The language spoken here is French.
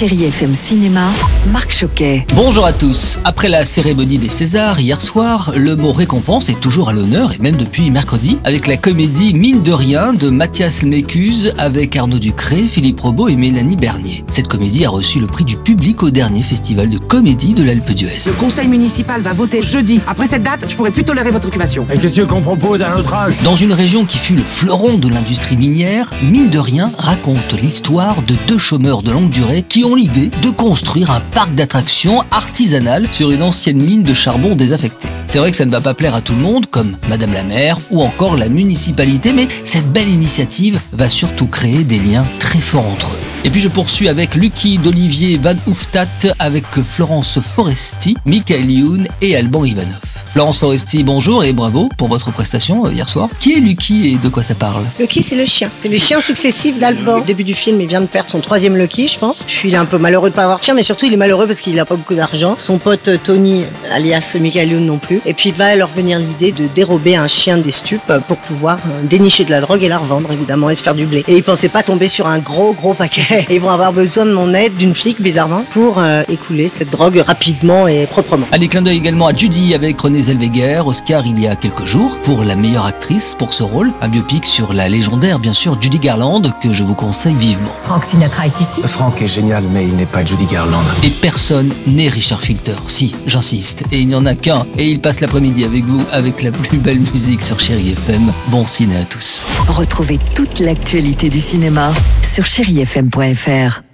Chérie FM Cinéma, Marc Choquet. Bonjour à tous. Après la cérémonie des Césars hier soir, le mot récompense est toujours à l'honneur et même depuis mercredi avec la comédie Mine de rien de Mathias Mécuse avec Arnaud Ducré, Philippe Robot et Mélanie Bernier. Cette comédie a reçu le prix du public au dernier festival de comédie de l'Alpe d'Huez. Le conseil municipal va voter jeudi. Après cette date, je pourrais plus tolérer votre occupation. Et qu'est-ce qu'on propose à notre âge? Dans une région qui fut le fleuron de l'industrie minière, Mine de rien raconte l'histoire de deux chômeurs de longue durée qui ont l'idée de construire un parc d'attractions artisanal sur une ancienne mine de charbon désaffectée. C'est vrai que ça ne va pas plaire à tout le monde, comme Madame la maire ou encore la municipalité, mais cette belle initiative va surtout créer des liens très forts entre eux. Et puis je poursuis avec Lucky d'Olivier Van Ouftat, avec Florence Foresti, Michael Youn et Alban Ivanov. Florence Foresti, bonjour et bravo pour votre prestation euh, hier soir. Qui est Lucky et de quoi ça parle? Lucky, c'est le chien. C'est les chiens successifs d'Alban. Au début du film, il vient de perdre son troisième Lucky, je pense. Puis il est un peu malheureux de pas avoir de chien, mais surtout il est malheureux parce qu'il n'a pas beaucoup d'argent. Son pote euh, Tony, alias Michael Youn non plus. Et puis il va leur venir l'idée de dérober un chien des stupes pour pouvoir euh, dénicher de la drogue et la revendre, évidemment, et se faire du blé. Et il pensait pas tomber sur un gros, gros paquet. Et ils vont avoir besoin de mon aide, d'une flic, bizarrement, pour euh, écouler cette drogue rapidement et proprement. Allez, clin d'œil également à Judy avec Renée Zellweger, Oscar il y a quelques jours, pour la meilleure actrice pour ce rôle. Un biopic sur la légendaire, bien sûr, Judy Garland, que je vous conseille vivement. Frank Sinatra est ici Franck est génial, mais il n'est pas Judy Garland. Et personne n'est Richard Filter. Si, j'insiste. Et il n'y en a qu'un. Et il passe l'après-midi avec vous, avec la plus belle musique sur Chéri FM. Bon ciné à tous. Retrouvez toute l'actualité du cinéma sur chérifm.fr.